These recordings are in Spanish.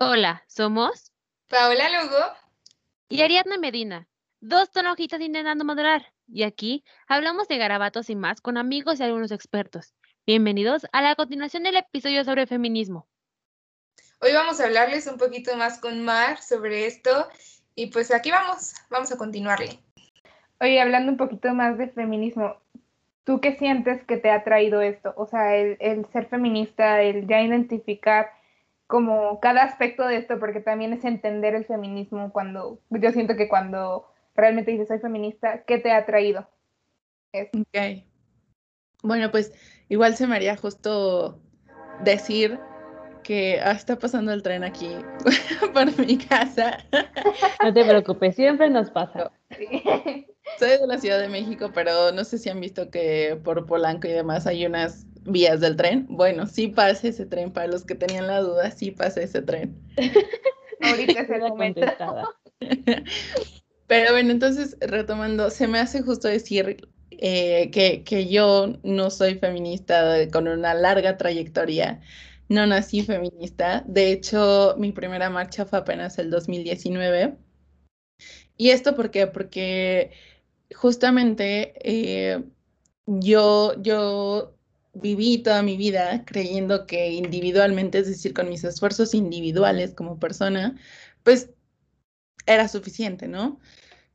Hola, somos Paola Lugo y Ariadna Medina, dos tonojitas intentando moderar. Y aquí hablamos de garabatos y más con amigos y algunos expertos. Bienvenidos a la continuación del episodio sobre feminismo. Hoy vamos a hablarles un poquito más con Mar sobre esto y pues aquí vamos, vamos a continuarle. Oye, hablando un poquito más de feminismo, ¿tú qué sientes que te ha traído esto? O sea, el, el ser feminista, el ya identificar como cada aspecto de esto, porque también es entender el feminismo cuando, yo siento que cuando realmente dices soy feminista, ¿qué te ha traído? Ok. Bueno, pues igual se me haría justo decir que ah, está pasando el tren aquí por mi casa. No te preocupes, siempre nos pasa. Soy de la Ciudad de México, pero no sé si han visto que por Polanco y demás hay unas vías del tren. Bueno, sí pasa ese tren, para los que tenían la duda, sí pasa ese tren. Ahorita se la contestada. Pero bueno, entonces retomando, se me hace justo decir eh, que, que, yo no soy feminista con una larga trayectoria, no nací feminista, de hecho mi primera marcha fue apenas el 2019. ¿Y esto por qué? Porque justamente eh, yo, yo viví toda mi vida creyendo que individualmente, es decir, con mis esfuerzos individuales como persona, pues era suficiente, ¿no?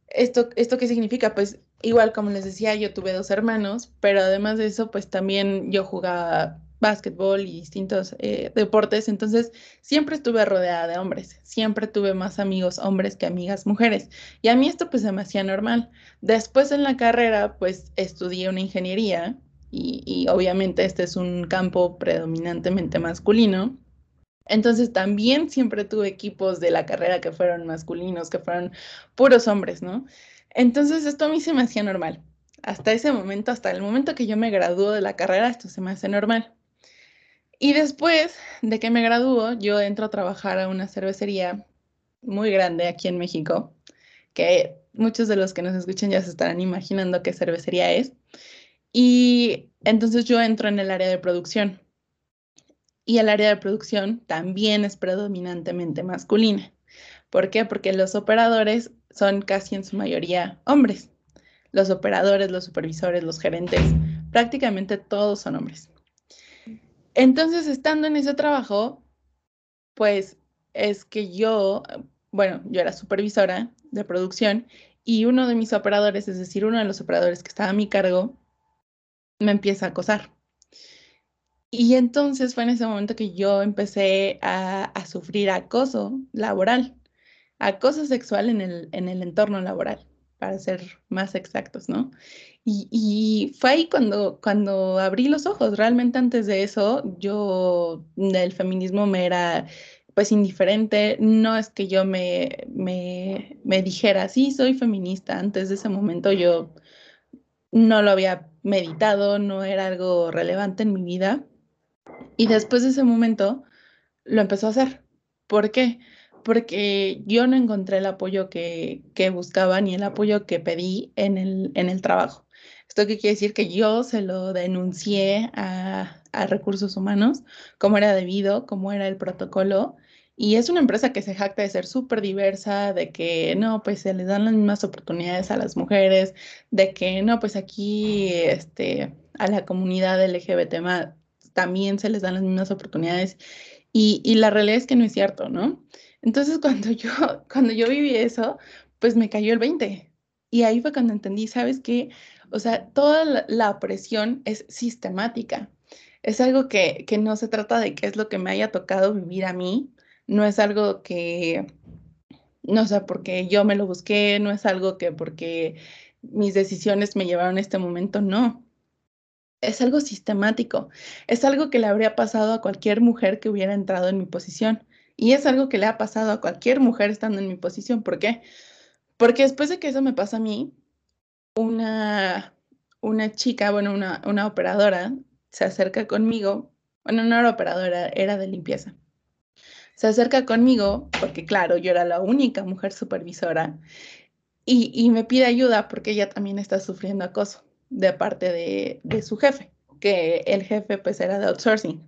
¿Esto, ¿Esto qué significa? Pues igual como les decía, yo tuve dos hermanos, pero además de eso, pues también yo jugaba básquetbol y distintos eh, deportes, entonces siempre estuve rodeada de hombres, siempre tuve más amigos hombres que amigas mujeres, y a mí esto pues se me hacía normal. Después en la carrera, pues estudié una ingeniería y, obviamente este es un campo predominantemente masculino. Entonces también siempre tuve equipos de la carrera que fueron masculinos, que fueron puros hombres, ¿no? Entonces esto a mí se me hacía normal. Hasta ese momento, hasta el momento que yo me graduó de la carrera, esto se me hace normal. Y después de que me graduó, yo entro a trabajar a una cervecería muy grande aquí en México, que muchos de los que nos escuchan ya se estarán imaginando qué cervecería es. Y entonces yo entro en el área de producción. Y el área de producción también es predominantemente masculina. ¿Por qué? Porque los operadores son casi en su mayoría hombres. Los operadores, los supervisores, los gerentes, prácticamente todos son hombres. Entonces, estando en ese trabajo, pues es que yo, bueno, yo era supervisora de producción y uno de mis operadores, es decir, uno de los operadores que estaba a mi cargo, me empieza a acosar. Y entonces fue en ese momento que yo empecé a, sufrir acoso laboral, acoso sexual en el, en el entorno laboral, para ser más exactos, ¿no? Y, y, fue ahí cuando, cuando abrí los ojos. Realmente antes de eso, yo del feminismo me era pues indiferente. No es que yo me, me, me dijera, sí, soy feminista. Antes de ese momento yo no lo había meditado, no era algo relevante en mi vida. Y después de ese momento lo empezó a hacer. ¿Por qué? Porque yo no encontré el apoyo que, que buscaba ni el apoyo que pedí en el, en el trabajo. ¿Esto qué quiere decir? Que yo se lo denuncié a, a recursos humanos, cómo era debido, cómo era el protocolo, y es una empresa que se jacta de ser súper diversa, de que no, pues se les dan las mismas oportunidades a las mujeres, de que no, pues aquí este, a la comunidad LGBT también se les dan las mismas oportunidades. Y, y, la realidad es que no es cierto, ¿no? Entonces cuando yo, cuando yo viví eso, pues me cayó el 20. Y ahí fue cuando entendí, ¿sabes qué? O sea, toda la, la opresión es sistemática. Es algo que, que no se trata de qué es lo que me haya tocado vivir a mí, no es algo que, no sé, porque yo me lo busqué, no es algo que porque mis decisiones me llevaron a este momento, no. Es algo sistemático, es algo que le habría pasado a cualquier mujer que hubiera entrado en mi posición. Y es algo que le ha pasado a cualquier mujer estando en mi posición. ¿Por qué? Porque después de que eso me pasa a mí, una, una chica, bueno, una, una operadora se acerca conmigo. Bueno, no era operadora, era de limpieza se acerca conmigo, porque claro, yo era la única mujer supervisora, y, me pide ayuda porque ella también está sufriendo acoso de parte de, de, su jefe, que el jefe pues era de outsourcing.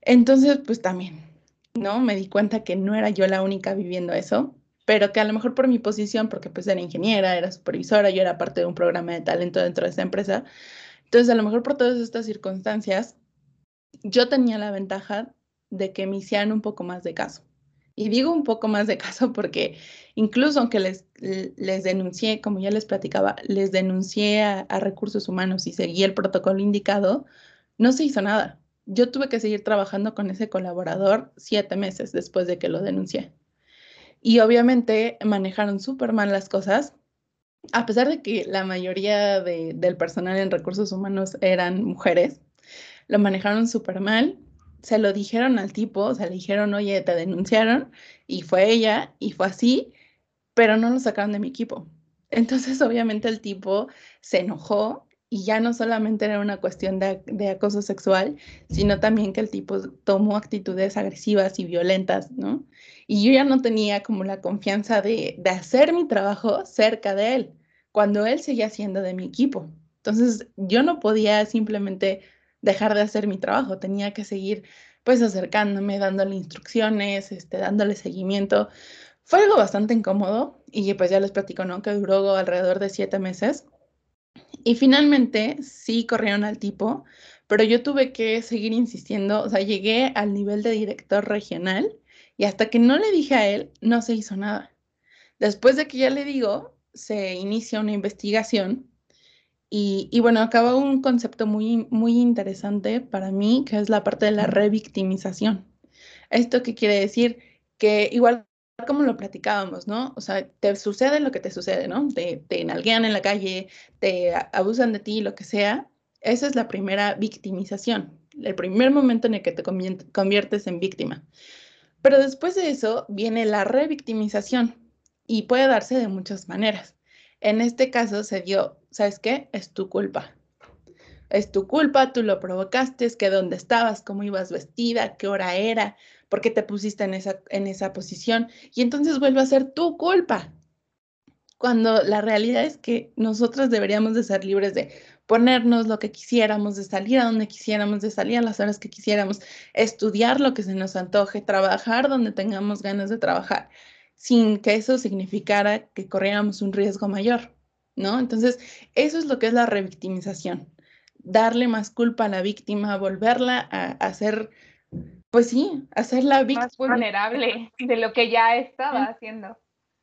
Entonces, pues también, ¿no? Me di cuenta que no era yo la única viviendo eso, pero que a lo mejor por mi posición, porque pues era ingeniera, era supervisora, yo era parte de un programa de talento dentro de esa empresa, entonces a lo mejor por todas estas circunstancias, yo tenía la ventaja de que me hicieran un poco más de caso. Y digo un poco más de caso porque incluso aunque les, les denuncié, como ya les platicaba, les denuncié a, recursos humanos y seguí el protocolo indicado, no se hizo nada. Yo tuve que seguir trabajando con ese colaborador siete meses después de que lo denuncié. Y obviamente manejaron súper mal las cosas, a pesar de que la mayoría de, del personal en recursos humanos eran mujeres, lo manejaron súper mal. Se lo dijeron al tipo, o sea, le dijeron, oye, te denunciaron, y fue ella, y fue así, pero no lo sacaron de mi equipo. Entonces, obviamente, el tipo se enojó y ya no solamente era una cuestión de, de, acoso sexual, sino también que el tipo tomó actitudes agresivas y violentas, ¿no? Y yo ya no tenía como la confianza de, de hacer mi trabajo cerca de él, cuando él seguía siendo de mi equipo. Entonces, yo no podía simplemente dejar de hacer mi trabajo, tenía que seguir pues acercándome, dándole instrucciones, este, dándole seguimiento. Fue algo bastante incómodo y pues ya les platico, ¿no? Que duró alrededor de siete meses y finalmente sí corrieron al tipo, pero yo tuve que seguir insistiendo, o sea, llegué al nivel de director regional y hasta que no le dije a él, no se hizo nada. Después de que ya le digo, se inicia una investigación y, y bueno, acaba un concepto muy, muy interesante para mí, que es la parte de la revictimización. ¿Esto qué quiere decir? Que igual como lo platicábamos, ¿no? O sea, te sucede lo que te sucede, ¿no? Te, te nalguean en la calle, te abusan de ti, lo que sea. Esa es la primera victimización, el primer momento en el que te conviertes en víctima. Pero después de eso viene la revictimización y puede darse de muchas maneras. En este caso se dio, ¿sabes qué? Es tu culpa. Es tu culpa, tú lo provocaste, es que dónde estabas, cómo ibas vestida, qué hora era, por qué te pusiste en esa, en esa posición y entonces vuelve a ser tu culpa. Cuando la realidad es que nosotros deberíamos de ser libres de ponernos lo que quisiéramos, de salir a donde quisiéramos, de salir a las horas que quisiéramos, estudiar lo que se nos antoje, trabajar donde tengamos ganas de trabajar, sin que eso significara que corriéramos un riesgo mayor, ¿no? Entonces, eso es lo que es la revictimización, darle más culpa a la víctima, volverla a hacer pues sí, hacerla víctima. Más vulnerable de lo que ya estaba haciendo.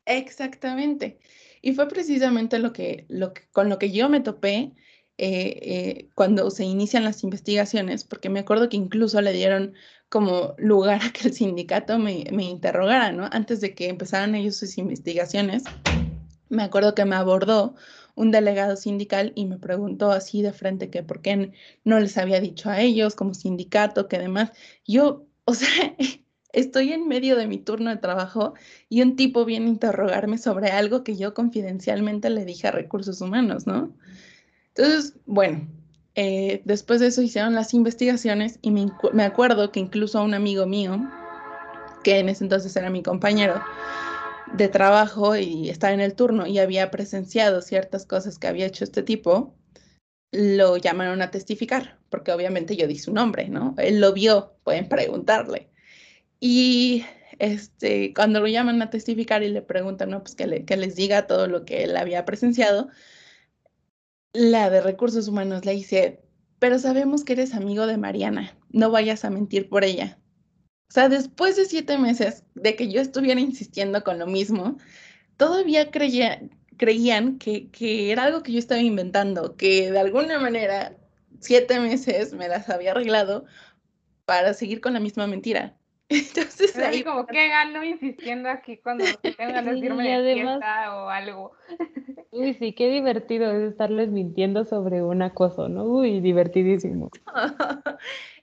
Exactamente. Y fue precisamente lo que, lo que, con lo que yo me topé eh, eh, cuando se inician las investigaciones, porque me acuerdo que incluso le dieron como lugar a que el sindicato me, me interrogara, ¿no? Antes de que empezaran ellos sus investigaciones, me acuerdo que me abordó un delegado sindical y me preguntó así de frente que por qué no les había dicho a ellos como sindicato, que demás. Yo, o sea, estoy en medio de mi turno de trabajo y un tipo viene a interrogarme sobre algo que yo confidencialmente le dije a recursos humanos, ¿no? Entonces, bueno, eh, después de eso hicieron las investigaciones y me, acuerdo que incluso un amigo mío, que en ese entonces era mi compañero, de trabajo y estaba en el turno y había presenciado ciertas cosas que había hecho este tipo, lo llamaron a testificar, porque obviamente yo di su nombre, ¿no? Él lo vio, pueden preguntarle. Y este, cuando lo llaman a testificar y le preguntan, ¿no? Pues que les diga todo lo que él había presenciado, la de recursos humanos le dice, pero sabemos que eres amigo de Mariana, no vayas a mentir por ella. O sea, después de siete meses de que yo estuviera insistiendo con lo mismo, todavía creía, creían que, que, era algo que yo estaba inventando, que de alguna manera siete meses me las había arreglado para seguir con la misma mentira. Entonces Pero ahí como que gano insistiendo aquí cuando tengo ganas de irme de además, fiesta o algo. Uy, sí, qué divertido es estarles mintiendo sobre un acoso, ¿no? Uy, divertidísimo.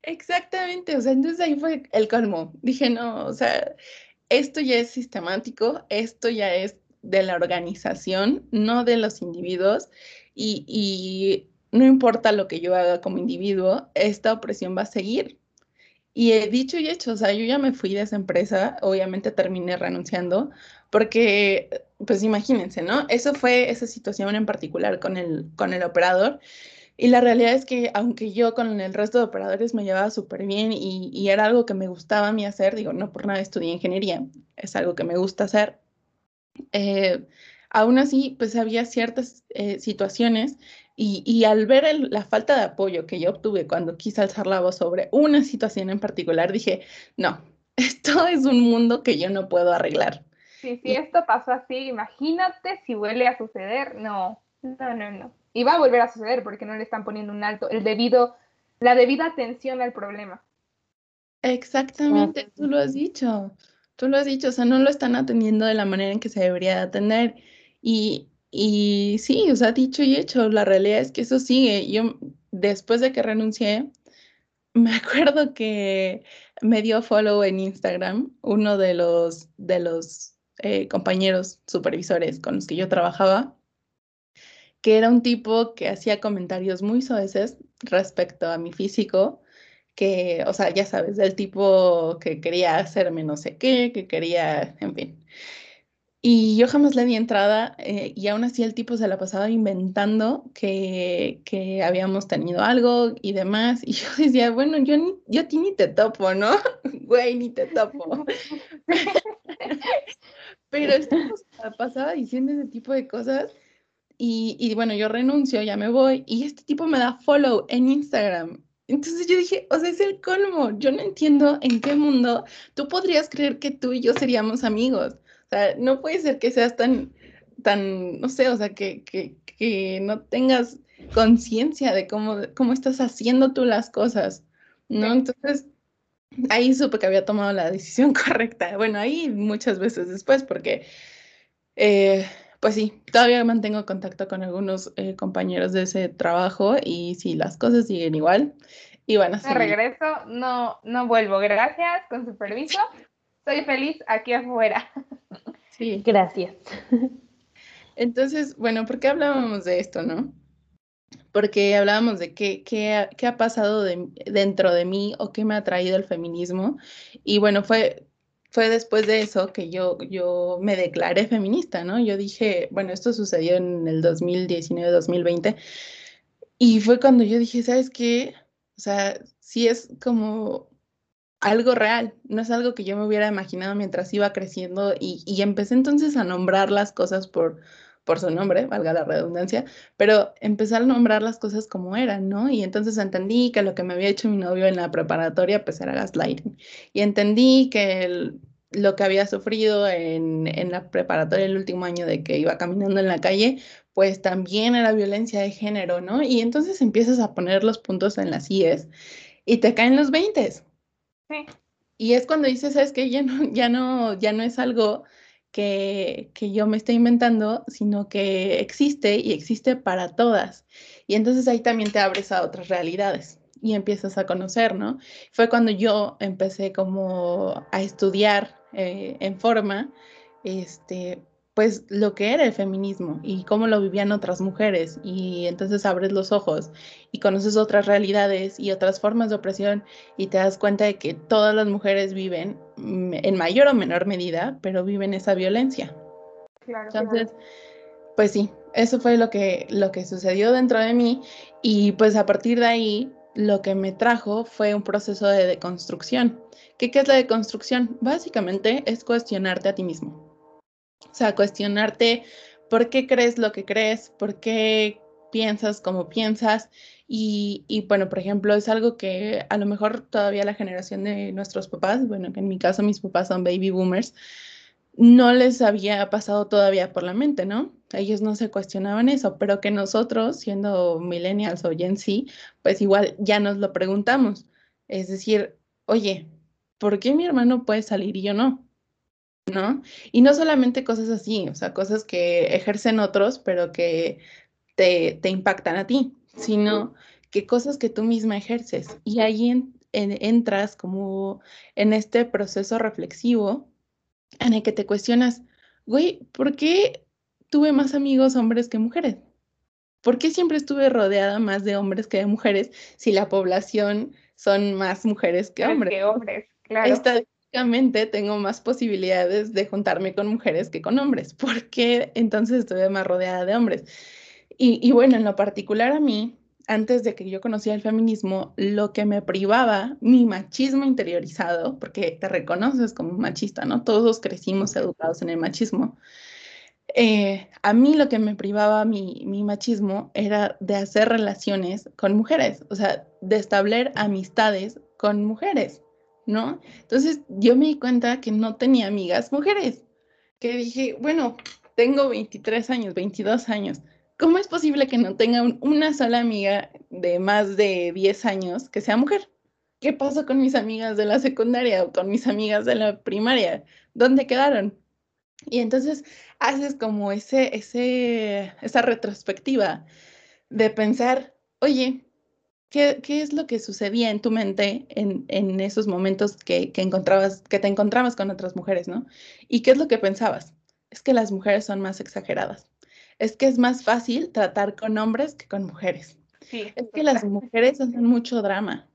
Exactamente, o sea, entonces ahí fue el colmo. Dije, no, o sea, esto ya es sistemático, esto ya es de la organización, no de los individuos, y, y no importa lo que yo haga como individuo, esta opresión va a seguir. Y he dicho y hecho, o sea, yo ya me fui de esa empresa, obviamente terminé renunciando, porque, pues imagínense, ¿no? Eso fue esa situación en particular con el, con el operador Y la realidad es que aunque yo con el resto de operadores me llevaba súper bien y, era algo que me gustaba a mí hacer, digo, no por nada estudié ingeniería, es algo que me gusta hacer, eh, aún así, pues había ciertas eh, situaciones y, al ver la falta de apoyo que yo obtuve cuando quise alzar la voz sobre una situación en particular, dije, no, esto es un mundo que yo no puedo arreglar. Sí, si esto pasó así, imagínate si vuelve a suceder. No, no, no, no. Y va a volver a suceder porque no le están poniendo un alto, el debido, la debida atención al problema. Exactamente, tú lo has dicho, tú lo has dicho, o sea, no lo están atendiendo de la manera en que se debería de atender. Y, y sí, o sea, dicho y hecho, la realidad es que eso sigue. Yo, después de que renuncié, me acuerdo que me dio follow en Instagram uno de los, de los eh, compañeros supervisores con los que yo trabajaba, que era un tipo que hacía comentarios muy soeces respecto a mi físico, que, o sea, ya sabes, del tipo que quería hacerme no sé qué, que quería, en fin. Y yo jamás le di entrada eh, y aún así el tipo se la pasaba inventando que, que, habíamos tenido algo y demás. Y yo decía, bueno, yo, ni, yo a ti ni te topo, ¿no? Güey, ni te topo. Pero el tipo se la pasaba diciendo ese tipo de cosas. Y, y bueno, yo renuncio, ya me voy. Y este tipo me da follow en Instagram. Entonces yo dije, o sea, es el colmo. Yo no entiendo en qué mundo tú podrías creer que tú y yo seríamos amigos. O sea, no puede ser que seas tan, tan, no sé, o sea, que, que, que no tengas conciencia de cómo, cómo estás haciendo tú las cosas, ¿no? Entonces, ahí supe que había tomado la decisión correcta. Bueno, ahí muchas veces después, porque, eh, pues sí, todavía mantengo contacto con algunos eh, compañeros de ese trabajo y si las cosas siguen igual, y a ser. regreso, no, no vuelvo. Gracias, con su permiso. Soy feliz aquí afuera. Sí. Gracias. Entonces, bueno, ¿por qué hablábamos de esto, no? Porque hablábamos de qué, qué, qué ha pasado dentro de mí o qué me ha traído el feminismo. Y bueno, fue, fue después de eso que yo, yo me declaré feminista, ¿no? Yo dije, bueno, esto sucedió en el 2019-2020. Y fue cuando yo dije, ¿sabes qué? O sea, sí es como algo real, no es algo que yo me hubiera imaginado mientras iba creciendo y, y empecé entonces a nombrar las cosas por, por su nombre, valga la redundancia, pero empecé a nombrar las cosas como eran, ¿no? Y entonces entendí que lo que me había hecho mi novio en la preparatoria pues era gaslighting y entendí que lo que había sufrido en, en la preparatoria el último año de que iba caminando en la calle, pues también era violencia de género, ¿no? Y entonces empiezas a poner los puntos en las IES y te caen los 20 y es cuando dices, ¿sabes qué? Ya no, ya no, ya no es algo que, que, yo me estoy inventando, sino que existe y existe para todas. Y entonces ahí también te abres a otras realidades y empiezas a conocer, ¿no? Fue cuando yo empecé como a estudiar eh, en forma, este, pues lo que era el feminismo y cómo lo vivían otras mujeres y entonces abres los ojos y conoces otras realidades y otras formas de opresión y te das cuenta de que todas las mujeres viven mm, en mayor o menor medida, pero viven esa violencia. Claro, entonces, pues sí, eso fue lo que, lo que sucedió dentro de mí y pues a partir de ahí lo que me trajo fue un proceso de deconstrucción. ¿Qué, qué es la deconstrucción? Básicamente es cuestionarte a ti mismo o sea, cuestionarte por qué crees lo que crees, por qué piensas como piensas. Y, y, bueno, por ejemplo, es algo que a lo mejor todavía la generación de nuestros papás, bueno, que en mi caso mis papás son baby boomers, no les había pasado todavía por la mente, ¿no? Ellos no se cuestionaban eso, pero que nosotros, siendo millennials o Gen Z, pues igual ya nos lo preguntamos. Es decir, oye, ¿por qué mi hermano puede salir y yo no? ¿No? Y no solamente cosas así, o sea, cosas que ejercen otros, pero que te, impactan a ti, sino que cosas que tú misma ejerces. Y ahí entras como en este proceso reflexivo en el que te cuestionas, güey, ¿por qué tuve más amigos hombres que mujeres? ¿Por qué siempre estuve rodeada más de hombres que de mujeres si la población son más mujeres que hombres? Que hombres, claro tengo más posibilidades de juntarme con mujeres que con hombres, porque entonces estuve más rodeada de hombres. Y, bueno, en lo particular a mí, antes de que yo conociera el feminismo, lo que me privaba, mi machismo interiorizado, porque te reconoces como machista, ¿no? Todos crecimos educados en el machismo. Eh, a mí lo que me privaba mi, mi machismo era de hacer relaciones con mujeres, o sea, de establecer amistades con mujeres, ¿no? Entonces yo me di cuenta que no tenía amigas mujeres, que dije, bueno, tengo 23 años, 22 años, ¿cómo es posible que no tenga una sola amiga de más de 10 años que sea mujer? ¿Qué pasó con mis amigas de la secundaria o con mis amigas de la primaria? ¿Dónde quedaron? Y entonces haces como ese, ese, esa retrospectiva de pensar, oye, ¿qué, ¿qué, es lo que sucedía en tu mente en, en esos momentos que, que, encontrabas, que te encontrabas con otras mujeres, ¿no? ¿Y qué es lo que pensabas? Es que las mujeres son más exageradas. Es que es más fácil tratar con hombres que con mujeres. Sí, es que las mujeres hacen mucho drama,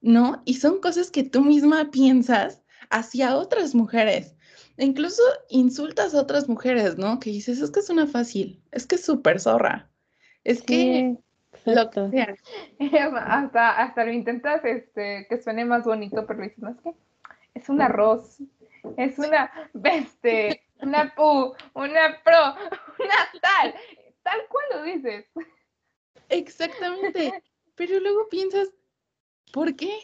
¿no? Y son cosas que tú misma piensas hacia otras mujeres. E incluso insultas a otras mujeres, ¿no? Que dices, es que es una fácil, es que es súper zorra, es que lo que sea. hasta, hasta lo intentas este, que suene más bonito, pero dices, no, es que es un arroz, es una, este, una pu, una pro, una tal, tal cual lo dices. Exactamente, pero luego piensas, ¿por qué?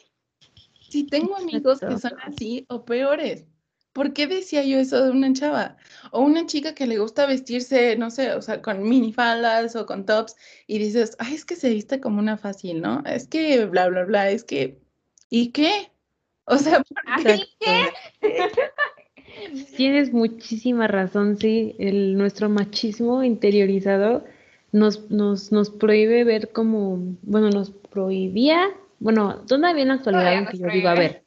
Si tengo amigos que son así o peores. ¿Por qué decía yo eso de una chava? O una chica que le gusta vestirse, no sé, o sea, con minifaldas o con tops y dices, ay, es que se viste como una fácil, ¿no? Es que bla, bla, bla, es que, ¿y qué? O sea, ¿por qué? Tienes muchísima razón, sí, el, nuestro machismo interiorizado nos, nos, nos prohíbe ver como, bueno, nos prohibía, bueno, todavía en la actualidad, aunque yo digo, a ver,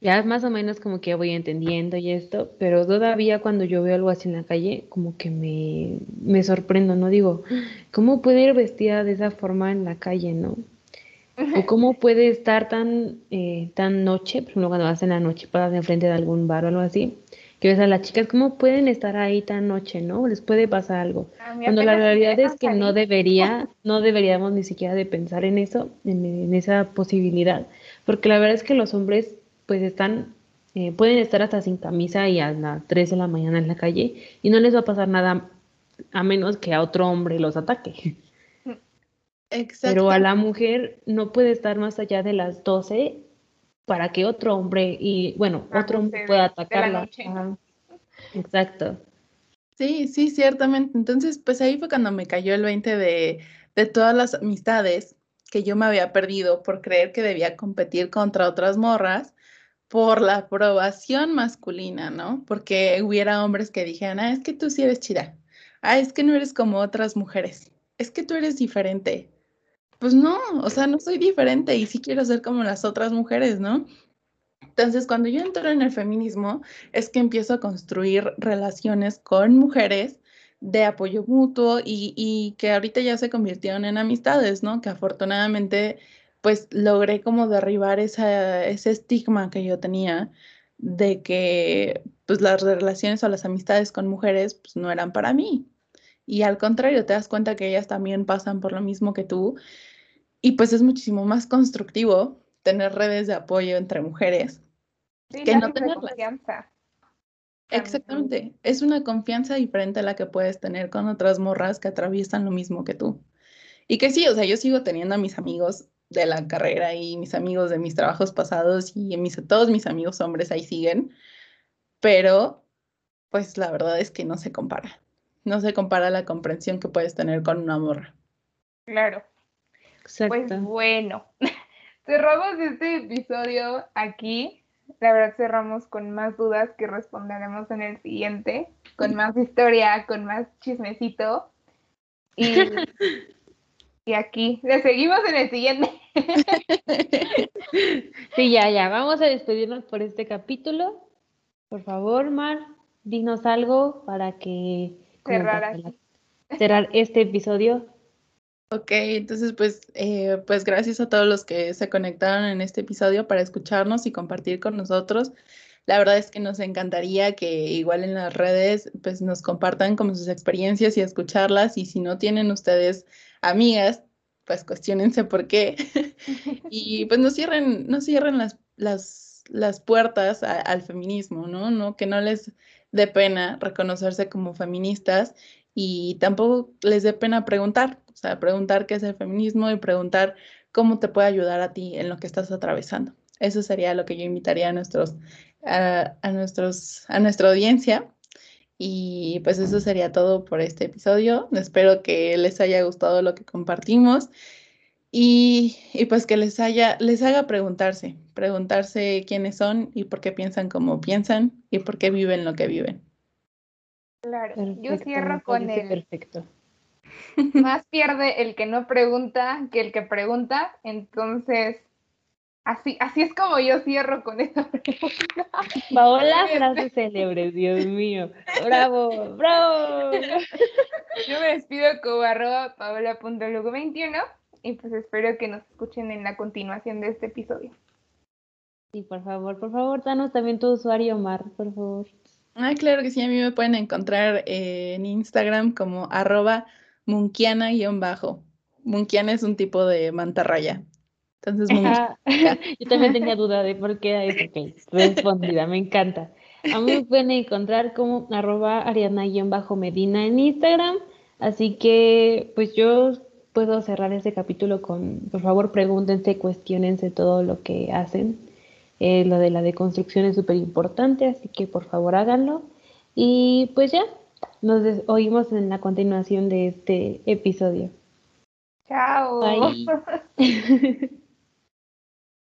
ya más o menos como que voy entendiendo y esto, pero todavía cuando yo veo algo así en la calle, como que me, me sorprendo, ¿no? Digo, ¿cómo puede ir vestida de esa forma en la calle, no? O cómo puede estar tan, eh, tan noche, por ejemplo, cuando vas en la noche, pasas enfrente de algún bar o algo así, que ves a las chicas, ¿cómo pueden estar ahí tan noche, no? Les puede pasar algo. Cuando la realidad es que no debería, no deberíamos ni siquiera de pensar en eso, en, en esa posibilidad, porque la verdad es que los hombres pues están, eh, pueden estar hasta sin camisa y a las 3 de la mañana en la calle y no les va a pasar nada a menos que a otro hombre los ataque. Pero a la mujer no puede estar más allá de las 12 para que otro hombre y bueno, otro hombre pueda atacarla. Exacto. Sí, sí, ciertamente. Entonces, pues ahí fue cuando me cayó el 20 de, de todas las amistades que yo me había perdido por creer que debía competir contra otras morras por la aprobación masculina, ¿no? Porque hubiera hombres que dijeran, ah, es que tú sí eres chida, ah, es que no eres como otras mujeres, es que tú eres diferente. Pues no, o sea, no soy diferente y sí quiero ser como las otras mujeres, ¿no? Entonces, cuando yo entro en el feminismo, es que empiezo a construir relaciones con mujeres de apoyo mutuo y, y que ahorita ya se convirtieron en amistades, ¿no? Que afortunadamente pues logré como derribar esa, ese estigma que yo tenía de que pues las relaciones o las amistades con mujeres pues no eran para mí. Y al contrario, te das cuenta que ellas también pasan por lo mismo que tú. Y pues es muchísimo más constructivo tener redes de apoyo entre mujeres que no tener confianza. Exactamente, es una confianza diferente a la que puedes tener con otras morras que atraviesan lo mismo que tú. Y que sí, o sea, yo sigo teniendo a mis amigos de la carrera y mis amigos de mis trabajos pasados y mis, todos mis amigos hombres ahí siguen, pero pues la verdad es que no se compara. No se compara la comprensión que puedes tener con una morra. Claro. Pues bueno, cerramos este episodio aquí. La verdad cerramos con más dudas que responderemos en el siguiente, con más historia, con más chismecito. Y Y aquí, le seguimos en el siguiente. sí, ya, ya. Vamos a despedirnos por este capítulo. Por favor, Mar, dinos algo para que cerrar, cerrar este episodio. Ok, entonces pues, eh, pues gracias a todos los que se conectaron en este episodio para escucharnos y compartir con nosotros. La verdad es que nos encantaría que igual en las redes pues nos compartan como sus experiencias y escucharlas y si no tienen ustedes amigas, pues cuestionense por qué. y pues no cierren, no cierren las, las, las puertas al feminismo, ¿no? ¿no? Que no les dé pena reconocerse como feministas y tampoco les dé pena preguntar, o sea, preguntar qué es el feminismo y preguntar cómo te puede ayudar a ti en lo que estás atravesando. Eso sería lo que yo invitaría a nuestros, a, nuestros, a nuestra audiencia. Y pues eso sería todo por este episodio. Espero que les haya gustado lo que compartimos y, y, pues que les haya, les haga preguntarse, preguntarse quiénes son y por qué piensan como piensan y por qué viven lo que viven. Claro, yo cierro con el perfecto. Más pierde el que no pregunta que el que pregunta, entonces así, así es como yo cierro con esa pregunta. Paola, frase célebre, Dios mío. Bravo, bravo. Yo me despido como arroba paola.lugo21 y pues espero que nos escuchen en la continuación de este episodio. Sí, por favor, por favor, danos también tu usuario, Mar, por favor. Ah, claro que sí, a mí me pueden encontrar en Instagram como arroba munkiana-bajo. Munkiana es un tipo de mantarraya. Entonces, Yo también tenía duda de por qué respondida, me encanta. A mí me pueden encontrar como arroba ariana-medina en Instagram. Así que, pues yo puedo cerrar este capítulo con, por favor, pregúntense, cuestionense todo lo que hacen eh, lo de la deconstrucción es súper importante, así que por favor háganlo. Y pues ya, nos oímos en la continuación de este episodio. Chao. Bye.